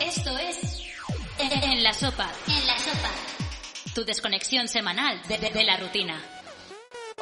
Esto es En la Sopa. En la Sopa. Tu desconexión semanal de, de- de la rutina.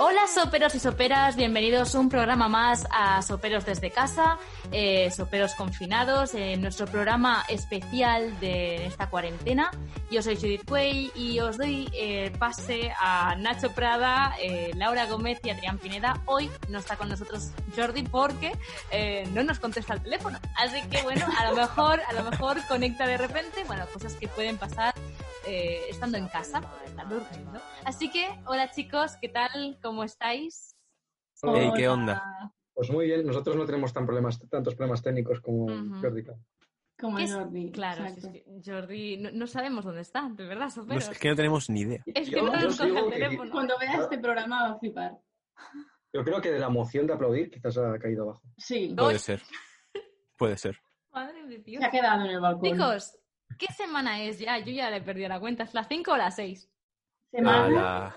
Hola soperos y soperas, bienvenidos un programa más a Soperos desde casa, eh, soperos confinados, en nuestro programa especial de esta cuarentena. Yo soy Judith Cuey y os doy eh, pase a Nacho Prada, eh, Laura Gómez y Adrián Pineda. Hoy no está con nosotros Jordi porque eh, no nos contesta el teléfono. Así que bueno, a lo mejor, a lo mejor conecta de repente, bueno, cosas que pueden pasar eh, estando en casa, durmiendo. Así que, hola chicos, ¿qué tal? ¿Cómo estáis? ¿qué onda? Pues muy bien, nosotros no tenemos tan problemas, tantos problemas técnicos como. Jordi. claro. Como. Jordi. Claro, si exacto. es que Jordi, no, no sabemos dónde está, de verdad, No es que no tenemos ni idea. Es que Yo- no nos coge el teléfono. Cuando vea este programa va a flipar. Yo creo que de la emoción de aplaudir quizás ha caído abajo. Sí, Puede ser. Puede ser. Madre de Dios. se ha quedado en el balcón. Chicos, ¿qué semana es ya? Yo ya le he perdido la cuenta. ¿Es la 5 o la 6? A Semana, la...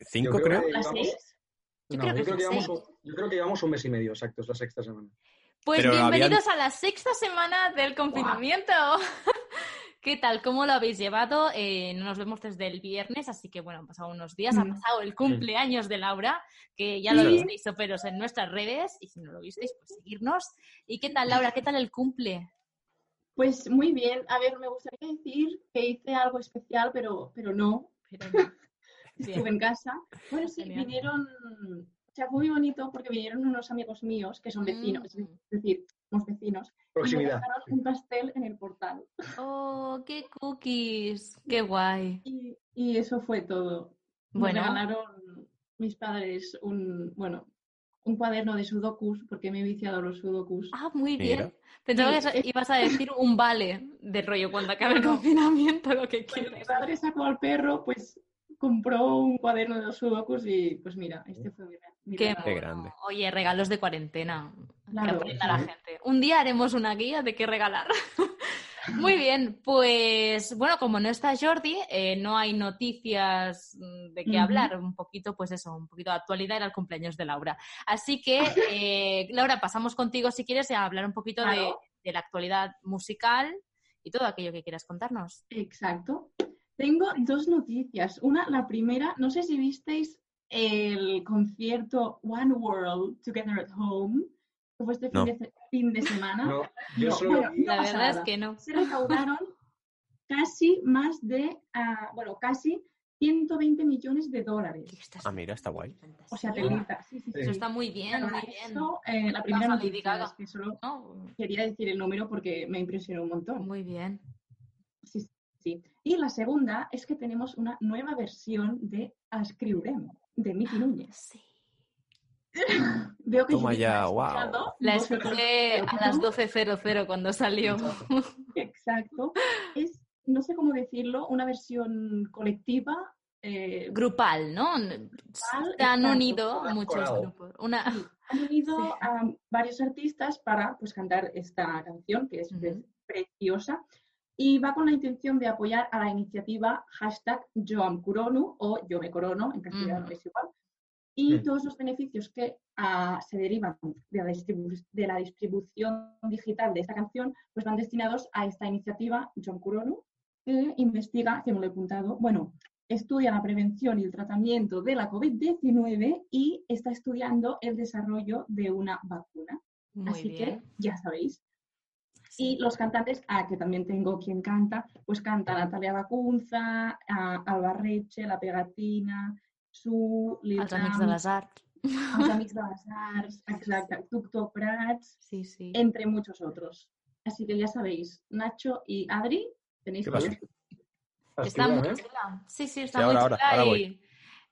¿Cinco, Yo creo? que ¿La llevamos- seis? Yo no, creo que yo, creo es que la llevamos, un- yo creo que llevamos un mes y medio, exacto, es la sexta semana. Pues Pero bienvenidos a la sexta semana del confinamiento. ¿Qué tal? ¿Cómo lo habéis llevado? Eh, no nos vemos desde el viernes, así que bueno, han pasado unos días, ha Mm. pasado el cumpleaños de Laura, que ya lo Sí. visteis, soperos, en nuestras redes, y si no lo visteis, pues seguirnos. ¿Y qué tal, Laura? ¿Qué tal el cumple? Pues muy bien. A ver, me gustaría decir que hice algo especial, pero, pero no. Pero no. Estuve en casa. Bueno, sí, Genial. vinieron. O sea, fue muy bonito porque vinieron unos amigos míos que son vecinos, Mm. es decir, somos vecinos. Y me Proximidad. dejaron un pastel en el portal. Oh, qué cookies. Qué guay. Y, y eso fue todo. Bueno. Me regalaron mis padres un, bueno, un cuaderno de sudokus, porque me he viciado los sudokus. Ah, muy Mira. bien. Pensaba Sí, que es- ibas a decir un vale de rollo cuando acabe el confinamiento, lo que Cuando mi quieras. padre sacó al perro, pues compró un cuaderno de los sudokus y pues mira, este fue mi, mi Qué regalo. Grande. Oye, regalos de cuarentena. Que Claro, aprenda la sí. gente. Un día haremos una guía de qué regalar. Muy bien, pues bueno, como no está Jordi, eh, no hay noticias mm, de qué hablar. Un poquito, pues eso, un poquito de actualidad era el cumpleaños de Laura. Así que, eh, Laura, pasamos contigo si quieres a hablar un poquito de, de la actualidad musical y todo aquello que quieras contarnos. Exacto. Tengo dos noticias. Una, la primera, no sé si visteis el concierto One World Together at Home, que fue este fin, de, se- fin de semana. No, yo No, solo bueno, La verdad es que no. se recaudaron casi más de, ah, bueno, casi 120 millones de dólares. Ah, mira, está guay. O sea, telita. Sí, sí, Sí. Eso sí. está muy bien, muy bien. eh, la primera noticia, es que solo ¿no? quería decir el número porque me impresionó un montón. Muy bien. Sí, sí, sí. Y la segunda es que tenemos una nueva versión de Ascriurem, de Miki Núñez. Sí. Veo que Toma ya, escuchado, La escuché a las 12.00 cuando salió. Exacto. Es, no sé cómo decirlo, una versión colectiva. eh, Grupal, ¿no? Se han exacto. unido muchos grupos. Una... Sí, han unido Sí. a varios artistas para pues, cantar esta canción, que es pre- Ujú. preciosa, y va con la intención de apoyar a la iniciativa hashtag Yo am Coronu o Yo me corono, en castellano Ujú. es igual, y Mm. todos los beneficios que ah, se derivan de la, de la distribución digital de esta canción pues van destinados a esta iniciativa Yo am Coronu, que investiga, que me lo he apuntado, bueno, estudia la prevención y el tratamiento de la COVID-19 y está estudiando el desarrollo de una vacuna. Muy Así bien. que ya sabéis. Y los cantantes, ah, que también tengo quien canta, pues canta Natalia Bacunza, ah, Alba Reche, La Pegatina, Su, Lil Els amics de les arts. Els Amics de les Arts, exacte, Prats, Sí, sí. entre muchos otros. Así que ya sabéis, Nacho y Adri, tenéis ¿Qué que ver. Está muy ¿eh? chula. Sí, sí, está Sí, muy ahora, chula ahora y voy.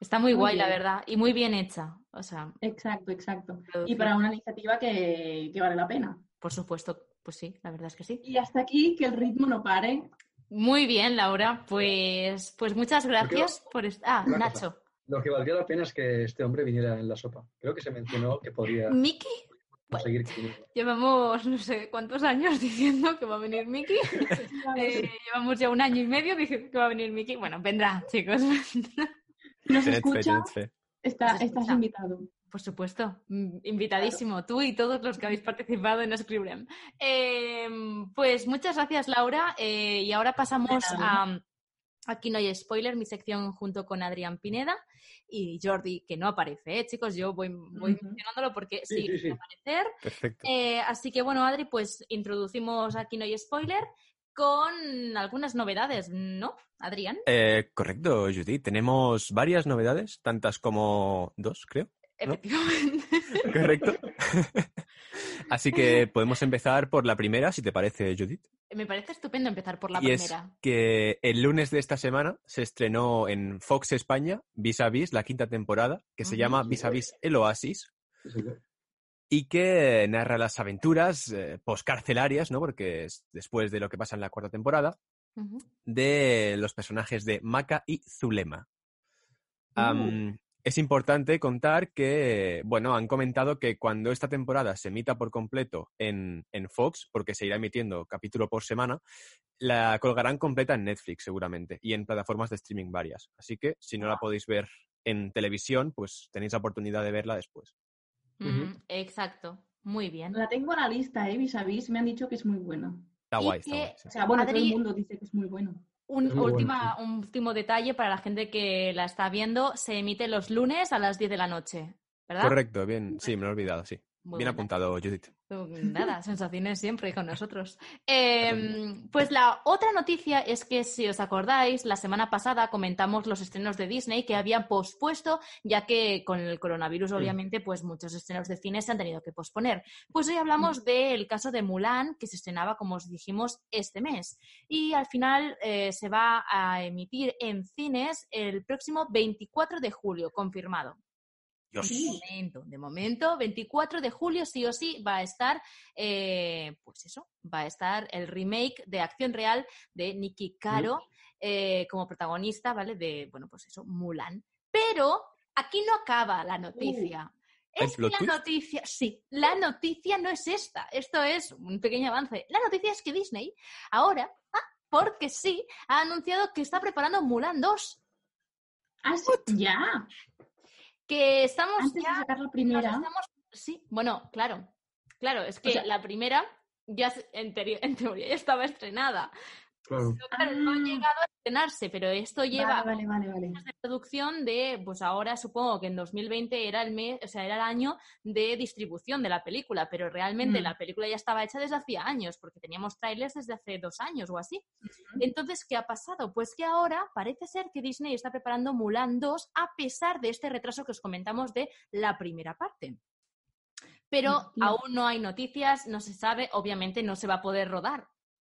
está muy, Muy guay, la bien. verdad. Y muy bien hecha. O sea, Exacto, exacto. Y para una iniciativa que, que vale la pena. Por supuesto, pues sí, la verdad es que sí. Y hasta aquí, que el ritmo no pare. Muy bien, Laura. Pues, pues muchas gracias por estar. Ah, Una cosa. Lo que valdría la pena es que este hombre viniera en la sopa. Creo que se mencionó que podía Miki, conseguir que viniera. llevamos no sé cuántos años diciendo que va a venir Miki. Eh, llevamos ya un año y medio diciendo que va a venir Miki. Bueno, vendrá, chicos. Nos escucha, está, Nos estás invitado. Por supuesto, mm, invitadísimo, tú y todos los que habéis participado en Scriblem. Eh, pues muchas gracias, Laura. eh, y ahora pasamos a. Aquí no hay spoiler, mi sección junto con Adrián Pineda y Jordi, que no aparece, ¿eh, chicos. Yo voy, mencionándolo porque Sí, sí, sí, sí. va a aparecer. Perfecto. Eh, así que bueno, Adri, pues introducimos aquí no hay spoiler con algunas novedades, ¿no, Adrián? Eh, correcto, Judith. Tenemos varias novedades, tantas como dos, creo. ¿No? Efectivamente. Correcto. Así que podemos empezar por la primera, si te parece, Judith. Me parece estupendo empezar por la y es primera. que el lunes de esta semana se estrenó en Fox España Vis a Vis, la quinta temporada, que se Ujú. llama Vis a Vis el Oasis, Sí, y que narra las aventuras eh, poscarcelarias, ¿no? Porque es después de lo que pasa en la cuarta temporada, de los personajes de Maka y Zulema. Uh. Es importante contar que, bueno, han comentado que cuando esta temporada se emita por completo en, en Fox, porque se irá emitiendo capítulo por semana, la colgarán completa en Netflix seguramente y en plataformas de streaming varias. Así que si no la podéis ver en televisión, pues tenéis la oportunidad de verla después. Mm, exacto, muy bien. La tengo en la lista, ¿eh? Vis a vis. Me han dicho que es muy buena. Está guay, está que- guay. sí. O sea, bueno, todo el mundo dice que es muy bueno. Un, bueno, último detalle para la gente que la está viendo, se emite los lunes a las 10 de la noche, ¿verdad? Correcto, bien. Sí, me lo he olvidado, sí. Muy bien buena. apuntado, Judith. Nada, sensaciones siempre con nosotros. Eh, pues la otra noticia es que, si os acordáis, la semana pasada comentamos los estrenos de Disney que habían pospuesto, ya que con el coronavirus, obviamente, pues muchos estrenos de cine se han tenido que posponer. Pues hoy hablamos del caso de Mulan, que se estrenaba, como os dijimos, este mes. Y al final eh, se va a emitir en cines el próximo 24 de julio, confirmado. Dios. De momento, de momento, 24 de julio sí o sí va a estar, eh, pues eso, va a estar el remake de Acción Real de Nicky Caro eh, como protagonista, ¿vale? De, bueno, pues eso, Mulan. Pero aquí no acaba la noticia. ¿Hay Es que la twist? noticia, sí, la noticia no es esta. Esto es un pequeño avance. La noticia es que Disney ahora, ah, porque sí, ha anunciado que está preparando Mulan 2. Ah, sí, ya. Que estamos Antes de sacar la primera. estamos- Sí, bueno, claro. Claro, es que sea- la primera ya en, en teoría ya estaba estrenada. Claro. Pero claro, no ha Ah. llegado a estrenarse, pero esto lleva Vale, vale, vale, vale. años de producción de, pues ahora supongo que en 2020 era el mes, o sea, era el año de distribución de la película, pero realmente Mm. la película ya estaba hecha desde hacía años, porque teníamos trailers desde hace dos años o así. Entonces, ¿qué ha pasado? Pues que ahora parece ser que Disney está preparando Mulan 2 a pesar de este retraso que os comentamos de la primera parte. Pero Hostia. aún no hay noticias, no se sabe, obviamente no se va a poder rodar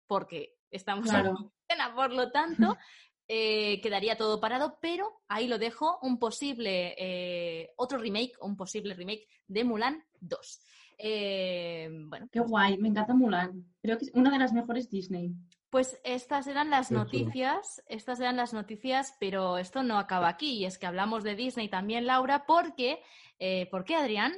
porque estamos en Claro. cuarentena, por lo tanto, eh, quedaría todo parado, pero ahí lo dejo, un posible, eh, otro remake, un posible remake de Mulan 2. Eh, bueno, Qué guay, me encanta Mulan. Creo que es una de las mejores Disney. pues estas eran las Qué chulo. noticias, estas eran las noticias, pero esto no acaba aquí, y es que hablamos de Disney también, Laura, porque, eh, ¿por qué, Adrián?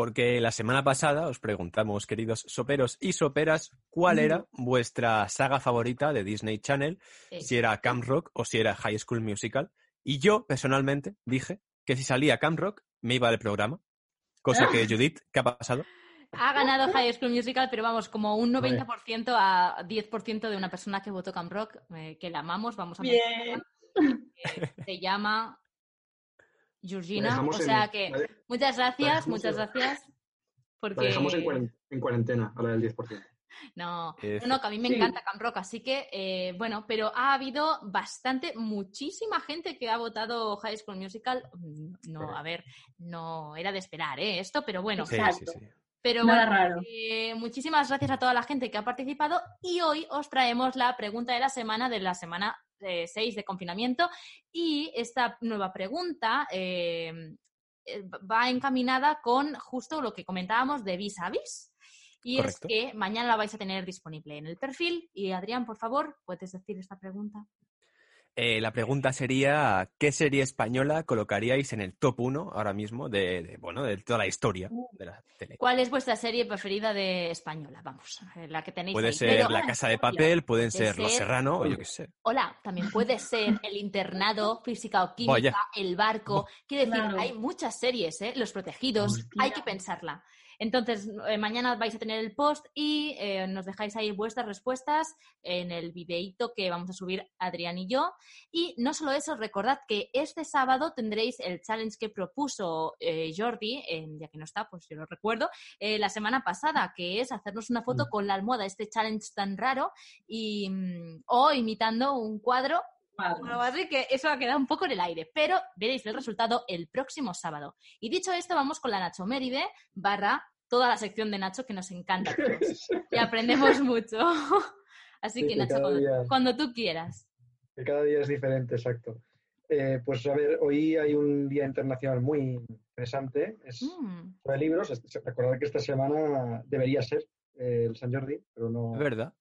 Porque la semana pasada os preguntamos, queridos soperos y soperas, cuál era vuestra saga favorita de Disney Channel, Eh, si era Camp Rock o si era High School Musical. Y yo, personalmente, dije que si salía Camp Rock, me iba del programa. Cosa que Judith, ¿qué ha pasado? Ha ganado High School Musical, pero vamos, como un 90% a 10% de una persona que votó Camp Rock, eh, que la amamos, vamos a Bien. que se llama La Georgina. O en- sea que la- muchas gracias, muchas en- gracias. La Porque dejamos en, cuaren- en cuarentena, a la del 10%. no, Efe- no, no, que a mí me Sí. encanta Camp Rock, así que eh, bueno, pero ha habido bastante, muchísima gente que ha votado High School Musical. Mm, No, a ver, no era de esperar ¿eh? esto, pero bueno. Sí, sí. Pero Nada bueno, raro. eh, muchísimas gracias a toda la gente que ha participado y hoy os traemos la pregunta de la semana, de la semana 6 de confinamiento. Y esta nueva pregunta eh, eh, va encaminada con justo lo que comentábamos de vis a vis. Y Correcto. es que mañana la vais a tener disponible en el perfil. Y Adrián, por favor, puedes decir esta pregunta. Eh, la pregunta sería, ¿qué serie española colocaríais en el top 1 ahora mismo de, de, bueno, de toda la historia de la tele? ¿Cuál es vuestra serie preferida de española? Vamos, la que tenéis Puede ahí. ser Pero- La Casa de Papel, pueden Puede ser Los ser- Serrano, o yo qué sé. Hola, también puede ser El Internado, Física o Química, Vaya. El Barco. Quiero decir, Claro. hay muchas series, ¿eh? Los Protegidos, Hostia. hay que pensarla. Entonces, eh, mañana vais a tener el post y eh, nos dejáis ahí vuestras respuestas en el videíto que vamos a subir Adrián y yo. Y no solo eso, recordad que este sábado tendréis el challenge que propuso eh, Jordi, ya que no está, pues yo lo recuerdo, la semana pasada, que es hacernos una foto Mm. con la almohada, este challenge tan raro, y, mm, o imitando un cuadro bueno, así que eso ha quedado un poco en el aire, pero veréis el resultado el próximo sábado. Y dicho esto, vamos con la Nacho Méride barra toda la sección de Nacho que nos encanta a todos. Y aprendemos mucho. Así Sí, que que Nacho, cuando, día- cuando tú quieras. Que cada día es diferente, exacto. Eh, pues a ver, hoy hay un día internacional muy interesante. Es Mm, sobre libros. Recordad que esta semana debería ser eh, el San Jordi, pero no. Es verdad.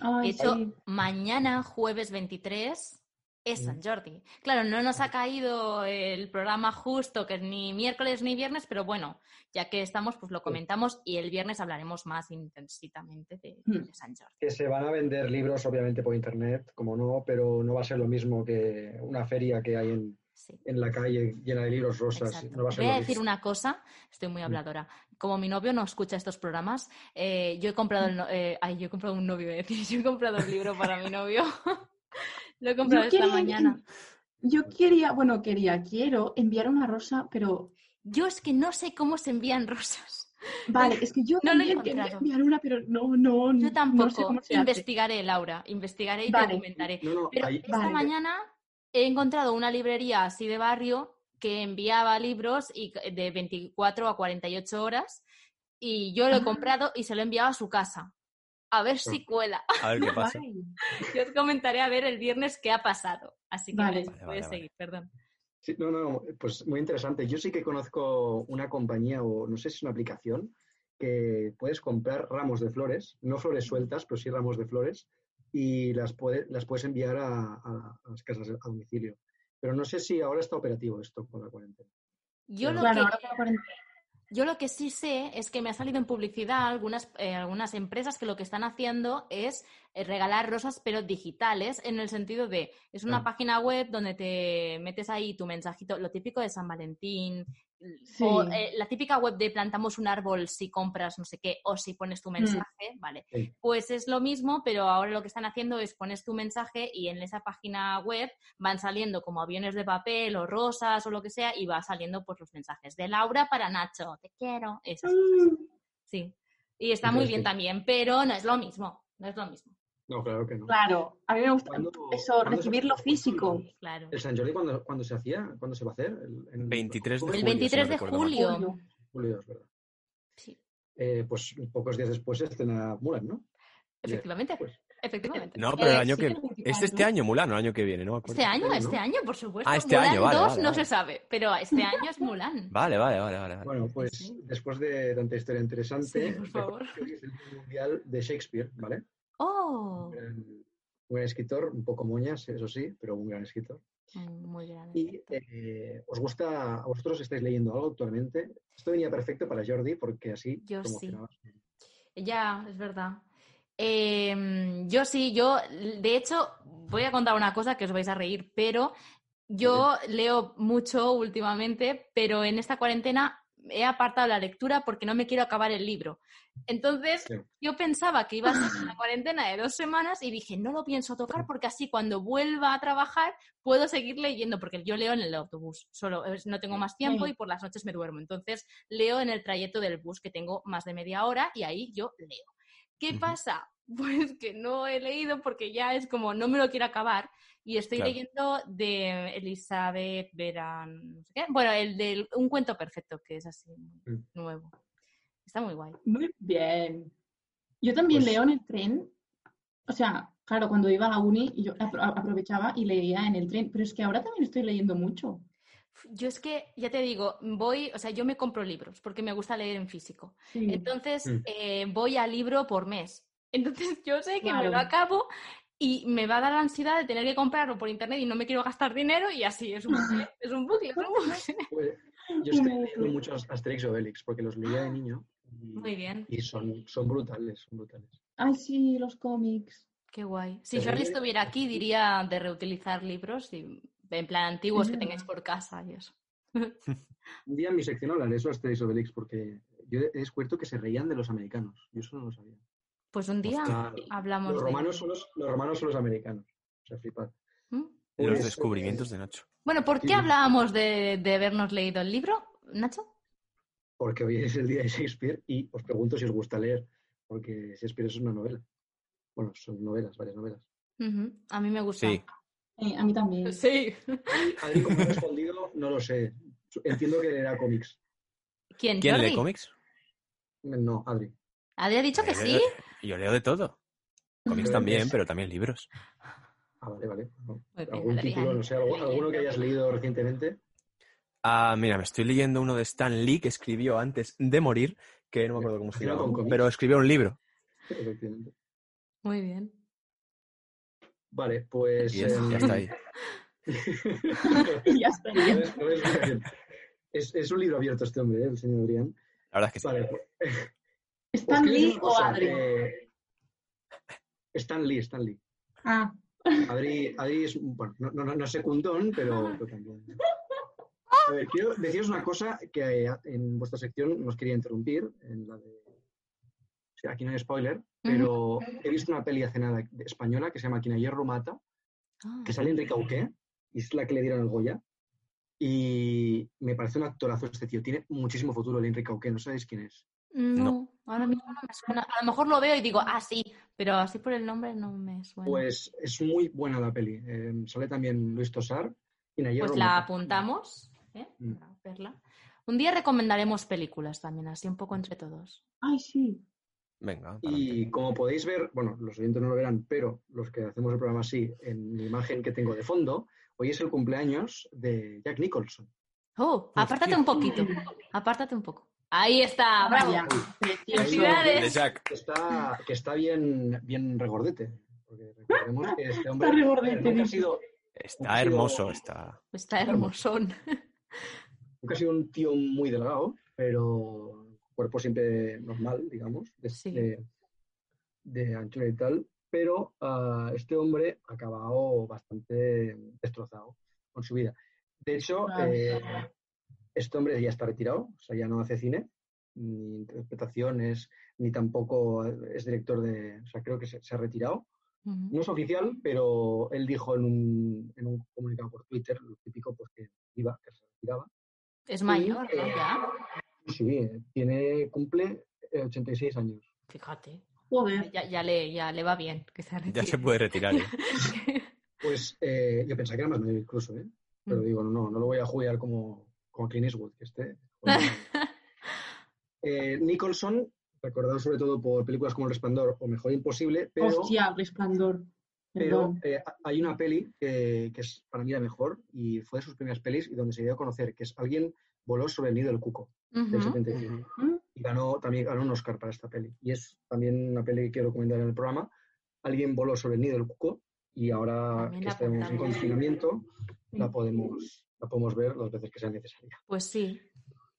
Ay, De hecho, mañana, jueves 23, es San Jordi. Claro, no nos ha caído el programa justo, que es ni miércoles ni viernes, pero bueno, ya que estamos, pues lo comentamos y el viernes hablaremos más intensitamente de, Mm. de San Jordi. Que se van a vender libros, obviamente, por internet, como no, pero no va a ser lo mismo que una feria que hay en, Sí. en la calle llena de libros rosas. No va a ser Voy a decir una cosa, estoy muy Mm. habladora. Como mi novio no escucha estos programas, eh, yo he comprado el no- eh, ay, yo he comprado un novio, yo he comprado el libro para mi novio. Lo he comprado Yo esta quería- mañana. Yo quería, bueno, quería, quiero enviar una rosa, pero Yo es que no sé cómo se envían rosas. vale, es que yo No lo he encontrado. enviar una, pero no, no, Yo no sé tampoco. cómo se hace. Investigaré, Laura. Investigaré y Vale. te comentaré. No, no, Pero ahí- esta Vale. mañana he encontrado una librería así de barrio que enviaba libros y de 24 a 48 horas y yo lo he Ah. comprado y se lo he enviado a su casa. A ver si cuela. A ver qué pasa. Yo os comentaré a ver el viernes qué ha pasado. Así que Vale. Vale, puedes vale, seguir, perdón. Sí, no, no, pues muy interesante. Yo sí que conozco una compañía, o no sé si es una aplicación, que puedes comprar ramos de flores, no flores sueltas, pero sí ramos de flores, y las, puede- las puedes enviar a, a- a las casas a domicilio. Pero no sé si ahora está operativo esto con la cuarentena. Yo lo, Claro, que, ahora con la cuarentena. Yo lo que sí sé es que me ha salido en publicidad algunas, eh, algunas empresas que lo que están haciendo es eh, regalar rosas, pero digitales, en el sentido de, es una Ah. página web donde te metes ahí tu mensajito, lo típico de San Valentín, Sí. o eh, la típica web de plantamos un árbol si compras no sé qué, o si pones tu mensaje, vale. Sí. Pues es lo mismo, pero ahora lo que están haciendo es pones tu mensaje y en esa página web van saliendo como aviones de papel o rosas o lo que sea y va saliendo pues los mensajes de Laura para Nacho, te quiero, esas cosas. Mm, Sí. Y está muy bien también, pero no es lo mismo, no es lo mismo, No, claro que no. Claro, a mí me gusta ¿Cuándo- eso, recibirlo físico. claro. ¿El San Jordi cuándo, cuándo se hacía? ¿Cuándo se va a hacer? El, en 23 de octubre, El julio, 23 si no de julio. Julio. julio, es verdad. Sí, Eh, pues pocos días después se estrena Mulan, ¿no? efectivamente, Pues, efectivamente. No, pero el Eh, año que... el Es 24. este año, Mulan, o el año que viene, ¿no? Este año, ¿no? este año, por supuesto. Ah, este Mulan año, vale, 2 vale, no vale. se sabe, pero este año es Mulan. Vale, vale, vale, vale. Bueno, pues Sí. después de tanta historia interesante, Sí, por favor. que es el Mundial de Shakespeare, ¿vale? Oh, Un gran, un escritor, un poco moñas, eso sí, pero un gran escritor. Mm, muy grande. Y eh, ¿os gusta, a vosotros estáis leyendo algo actualmente? Esto venía perfecto para Jordi porque así Yo sí. Ya, es verdad. Eh, yo sí, yo, de hecho, voy a contar una cosa que os vais a reír, pero yo leo mucho últimamente, pero en esta cuarentena he apartado la lectura porque no me quiero acabar el libro. Entonces, Sí. yo pensaba que iba a ser una cuarentena de dos semanas y dije, no lo pienso tocar porque así cuando vuelva a trabajar puedo seguir leyendo, porque yo leo en el autobús, solo es- no tengo más tiempo Sí. y por las noches me duermo. Entonces, leo en el trayecto del bus, que tengo más de media hora, y ahí yo leo. ¿Qué pasa? Pues que no he leído porque ya es como no me lo quiero acabar y estoy Claro. leyendo de Elizabeth Veran, no sé qué. Bueno, el de Un cuento perfecto, que es así Mm. nuevo. Está muy guay. Muy bien. Yo también Pues- leo en el tren. O sea, claro, cuando iba a la uni yo apro- aprovechaba y leía en el tren, pero es que ahora también estoy leyendo mucho. Yo es que, ya te digo, voy, o sea, yo me compro libros porque me gusta leer en físico. Sí. Entonces, Mm. eh, voy a libro por mes. Entonces, yo sé que me lo acabo y me va a dar la ansiedad de tener que comprarlo por internet y no me quiero gastar dinero y así es un bucle, es un bucle, es un bucle. Pues, yo estoy leyendo muchos Asterix y Obelix porque los leía de niño y, Muy bien, y son, son brutales, son brutales. Ay, sí, los cómics. qué guay. Si yo- estuviera aquí, diría de reutilizar libros y, en plan antiguos que Mm. tengáis por casa y eso. Un día en mi sección hablaré sobre Asterix Obelix porque yo he descubierto que se reían de los americanos. Yo eso no lo sabía. Pues un día Hostia. hablamos Los de romanos, ello. son los, los romanos son los americanos. O sea, flipad. ¿Mm? Los Pues, descubrimientos de Nacho. Bueno, ¿por qué Sí. hablábamos de, de habernos leído el libro, Nacho? Porque hoy es el día de Shakespeare y os pregunto si os gusta leer, porque Shakespeare es una novela. Bueno, son novelas, varias novelas. A mí me gusta. Sí. Eh, a mí también. Sí. Adri, como he respondido, no lo sé. Entiendo que era cómics. ¿Quién? ¿Quién lee cómics? No, Adri. ¿Adri ha dicho que Eh, sí? Yo leo de todo. Cómics también, pero también libros. Ah, vale, vale. ¿Algún Adrián. título, no sé, algo- alguno que hayas leído recientemente? Ah, mira, me estoy leyendo uno de Stan Lee que escribió antes de morir, que no me acuerdo cómo se llama, pero escribió un libro. Efectivamente. Muy bien. Vale, pues... Y es- ya está ahí. ya está bien. es, es un libro abierto este hombre, ¿eh? el señor Adrián. La verdad es que sí. Vale, pues, ¿Stan os quiero decir Lee o Adri? eh, Stan Lee, Stan Lee. Ah, Adri, Adri es, bueno, no, no, no es secundón, pero, pero también. A ver, quiero deciros una cosa que eh, en vuestra sección nos quería interrumpir, en la de... aquí no hay spoiler, pero he visto una peli hace nada española que se llama Quien ayer mata, Ah, que sale Enrique Auqué, y es la que le dieron el Goya. Y me parece un actorazo este tío. Tiene muchísimo futuro el Enrique Auqué, no sabéis quién es. no, ahora mismo no me suena. A lo mejor lo veo y digo, ah, sí, pero así por el nombre no me suena. Pues es muy buena la peli. Eh, sale también Luis Tosar. Quien ayer Pues la mata. apuntamos, ¿eh? Mm. Para verla. Un día recomendaremos películas también, así un poco entre todos. ay, sí. Venga. Y como podéis ver, bueno, los oyentes no lo verán, pero los que hacemos el programa sí, en la imagen que tengo de fondo, hoy es el cumpleaños de Jack Nicholson. Oh, apártate un poquito, apártate un poco. Ahí está, bravo. Felicidades. De Jack. Que está, que está bien, bien regordete. Porque recordemos que este hombre Está regordete, nunca, ha sido, Está hermoso, está. Está hermosón. nunca ha sido un tío muy delgado, pero cuerpo siempre normal, digamos, de, Sí. de, de anchura y tal. Pero ah, este hombre ha acabado bastante destrozado con su vida. De hecho, eh, este hombre ya está retirado, o sea, ya no hace cine, ni interpretaciones, ni tampoco es director de. O sea, creo que se, se ha retirado. No es oficial, pero él dijo en un, en un comunicado por Twitter, lo típico, pues que iba, que se retiraba. Es mayor, ¿no? eh, Ya. Sí, tiene, cumple eh, 86 años. Fíjate. Joder. Ya, ya, le, ya le va bien que se Ya se puede retirar. ¿eh? Pues eh, yo pensaba que era más mayor incluso, ¿eh? Pero Mm. digo, no, no, no lo voy a jugar como, como Clint Eastwood, que esté. Eh, Nicholson, recordado sobre todo por películas como El Resplandor o Mejor Imposible, pero, Hostia, resplandor. pero eh, hay una peli que, que es para mí la mejor y fue de sus primeras pelis y donde se dio a conocer, que es Alguien voló sobre el nido del cuco, del Ujú. 75. Y ganó también ganó un Oscar para esta peli. Y es también una peli que quiero comentar en el programa. Alguien voló sobre el nido del cuco y ahora También que estamos en confinamiento la podemos, la podemos ver las veces que sea necesaria. Pues sí.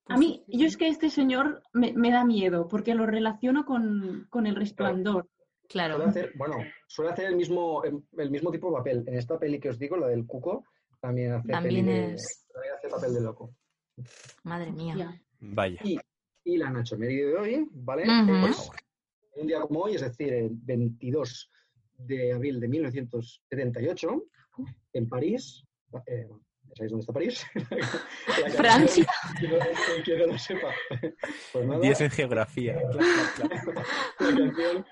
A Pues mí, sí, yo es que este señor me, me da miedo porque lo relaciono con, con el resplandor. Claro. Suele hacer, bueno, suele hacer el mismo, el, el mismo tipo de papel. En esta peli que os digo, la del cuco, también hace, También peli de- es- también hace papel de loco. Madre mía. Vaya. Y, y la Nacho Meri de hoy, ¿vale? Es un día como hoy, es decir, el 22 de abril de 1978, en París. eh, ¿Sabéis dónde está París? Francia. Quien no lo sepa. Pues nada, 10 en geografía. La canción,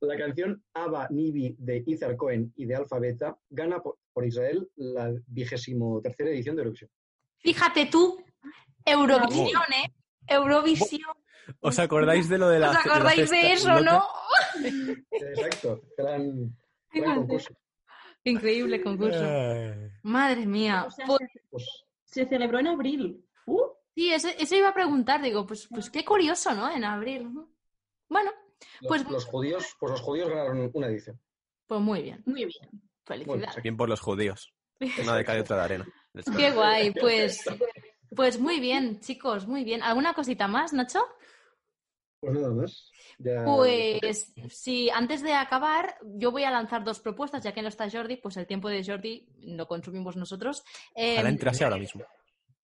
la canción Aba Nibi de Izar Cohen y de Alfa Beta gana por, por Israel la vigésimo tercera edición de Eurovisión. Fíjate tú, Eurovisión, ¿eh? Eurovisión. ¿Os acordáis de lo de la ¿Os de la acordáis de eso, no? Exacto, gran, concurso. Increíble concurso. Ay. Madre mía. O sea, Pues, Pues, se celebró en abril. Uh, Sí, eso, eso iba a preguntar, digo, pues, pues qué curioso, ¿no? En abril. Bueno, Pues- los judíos, pues los judíos ganaron una edición. pues muy bien. muy bien. Felicidades. Bien por los judíos. Una de cal y otra de arena. Qué guay, pues, pues muy bien, chicos, muy bien. ¿Alguna cosita más, Nacho? Pues nada más. Ya- Pues sí, antes de acabar, yo voy a lanzar dos propuestas, ya que no está Jordi, pues el tiempo de Jordi lo consumimos nosotros. Eh, Ojalá entrase ahora mismo.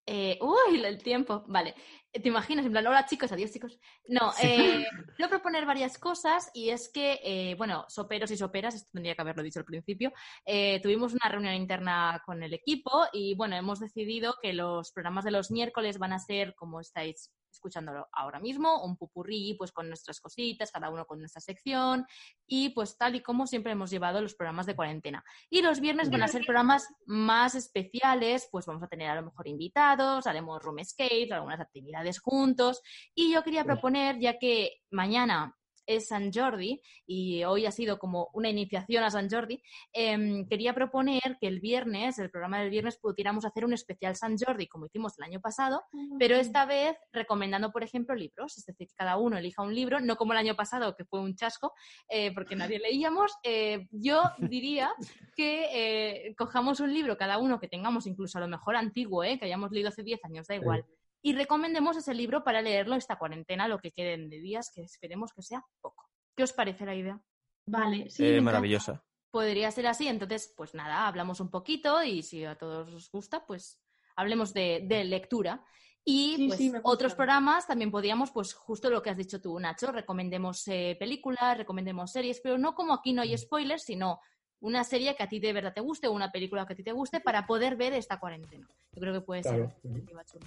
Eh, uy, el tiempo, vale. ¿Te imaginas? En plan, hola chicos, adiós chicos. No, eh, quiero proponer varias cosas y es que, eh, bueno, soperos y soperas, esto tendría que haberlo dicho al principio, eh, tuvimos una reunión interna con el equipo y, bueno, hemos decidido que los programas de los miércoles van a ser, como estáis escuchándolo ahora mismo, un pupurrí, pues con nuestras cositas, cada uno con nuestra sección y pues tal y como siempre hemos llevado los programas de cuarentena. Y los viernes van a ser programas más especiales, pues vamos a tener a lo mejor invitados, haremos room escapes, algunas actividades juntos. Y yo quería proponer, ya que mañana es San Jordi y hoy ha sido como una iniciación a San Jordi, em, quería proponer que el viernes, el programa del viernes, pudiéramos hacer un especial San Jordi como hicimos el año pasado, pero esta vez recomendando, por ejemplo, libros, es decir, que cada uno elija un libro, no como el año pasado, que fue un chasco, eh, porque nadie leíamos. Eh, yo diría que eh, cojamos un libro, cada uno que tengamos, incluso a lo mejor antiguo, eh, que hayamos leído hace 10 años, da igual, y recomendemos ese libro para leerlo esta cuarentena, lo que queden de días, que esperemos que sea poco. ¿Qué os parece la idea? Vale, sí. Eh, maravillosa. Podría ser así, entonces, pues nada, hablamos un poquito y si a todos os gusta, pues hablemos de, de lectura. Y Sí, pues, sí, otros programas también podríamos, pues justo lo que has dicho tú, Nacho, recomendemos eh, películas, recomendemos series, pero no como aquí no hay spoilers, sino una serie que a ti de verdad te guste o una película que a ti te guste para poder ver esta cuarentena. Yo creo que puede ser Claro. una iniciativa chula.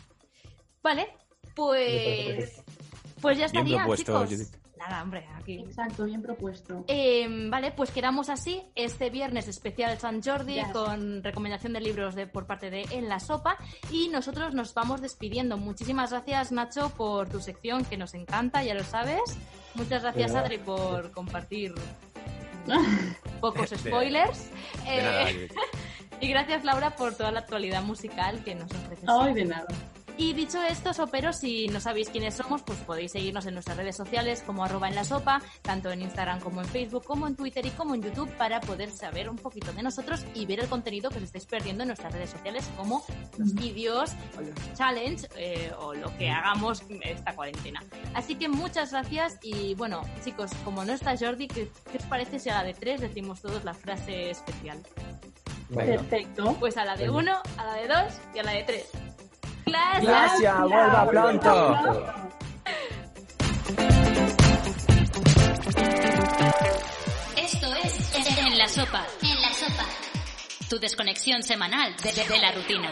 Vale, pues, pues ya Bien estaría, propuesto, chicos. Judith. Nada, hombre, aquí Exacto, bien propuesto. eh, vale, pues quedamos así este viernes especial San Jordi con recomendación de libros de, por parte de En la Sopa y nosotros nos vamos despidiendo. Muchísimas gracias Nacho por tu sección que nos encanta, ya lo sabes. Muchas gracias. Adri por compartir pocos spoilers. De Eh, nada, y gracias Laura por toda la actualidad musical que nos ofreces. Ay, de nada. Y dicho esto, soperos, si no sabéis quiénes somos, pues podéis seguirnos en nuestras redes sociales como arroba en la sopa, tanto en Instagram como en Facebook, como en Twitter y como en YouTube, para poder saber un poquito de nosotros y ver el contenido que os estáis perdiendo en nuestras redes sociales, como los vídeos o los challenge eh, o lo que hagamos esta cuarentena. Así que muchas gracias y bueno, chicos, como no está Jordi, ¿qué, qué os parece si a la de tres decimos todos la frase especial? Venga. Perfecto. Pues a la de Venga. uno, a la de dos y a la de tres. ¡Gracias! Gracias, vuelva pronto. Esto es En la Sopa. En la Sopa. Tu desconexión semanal de, de- de la rutina.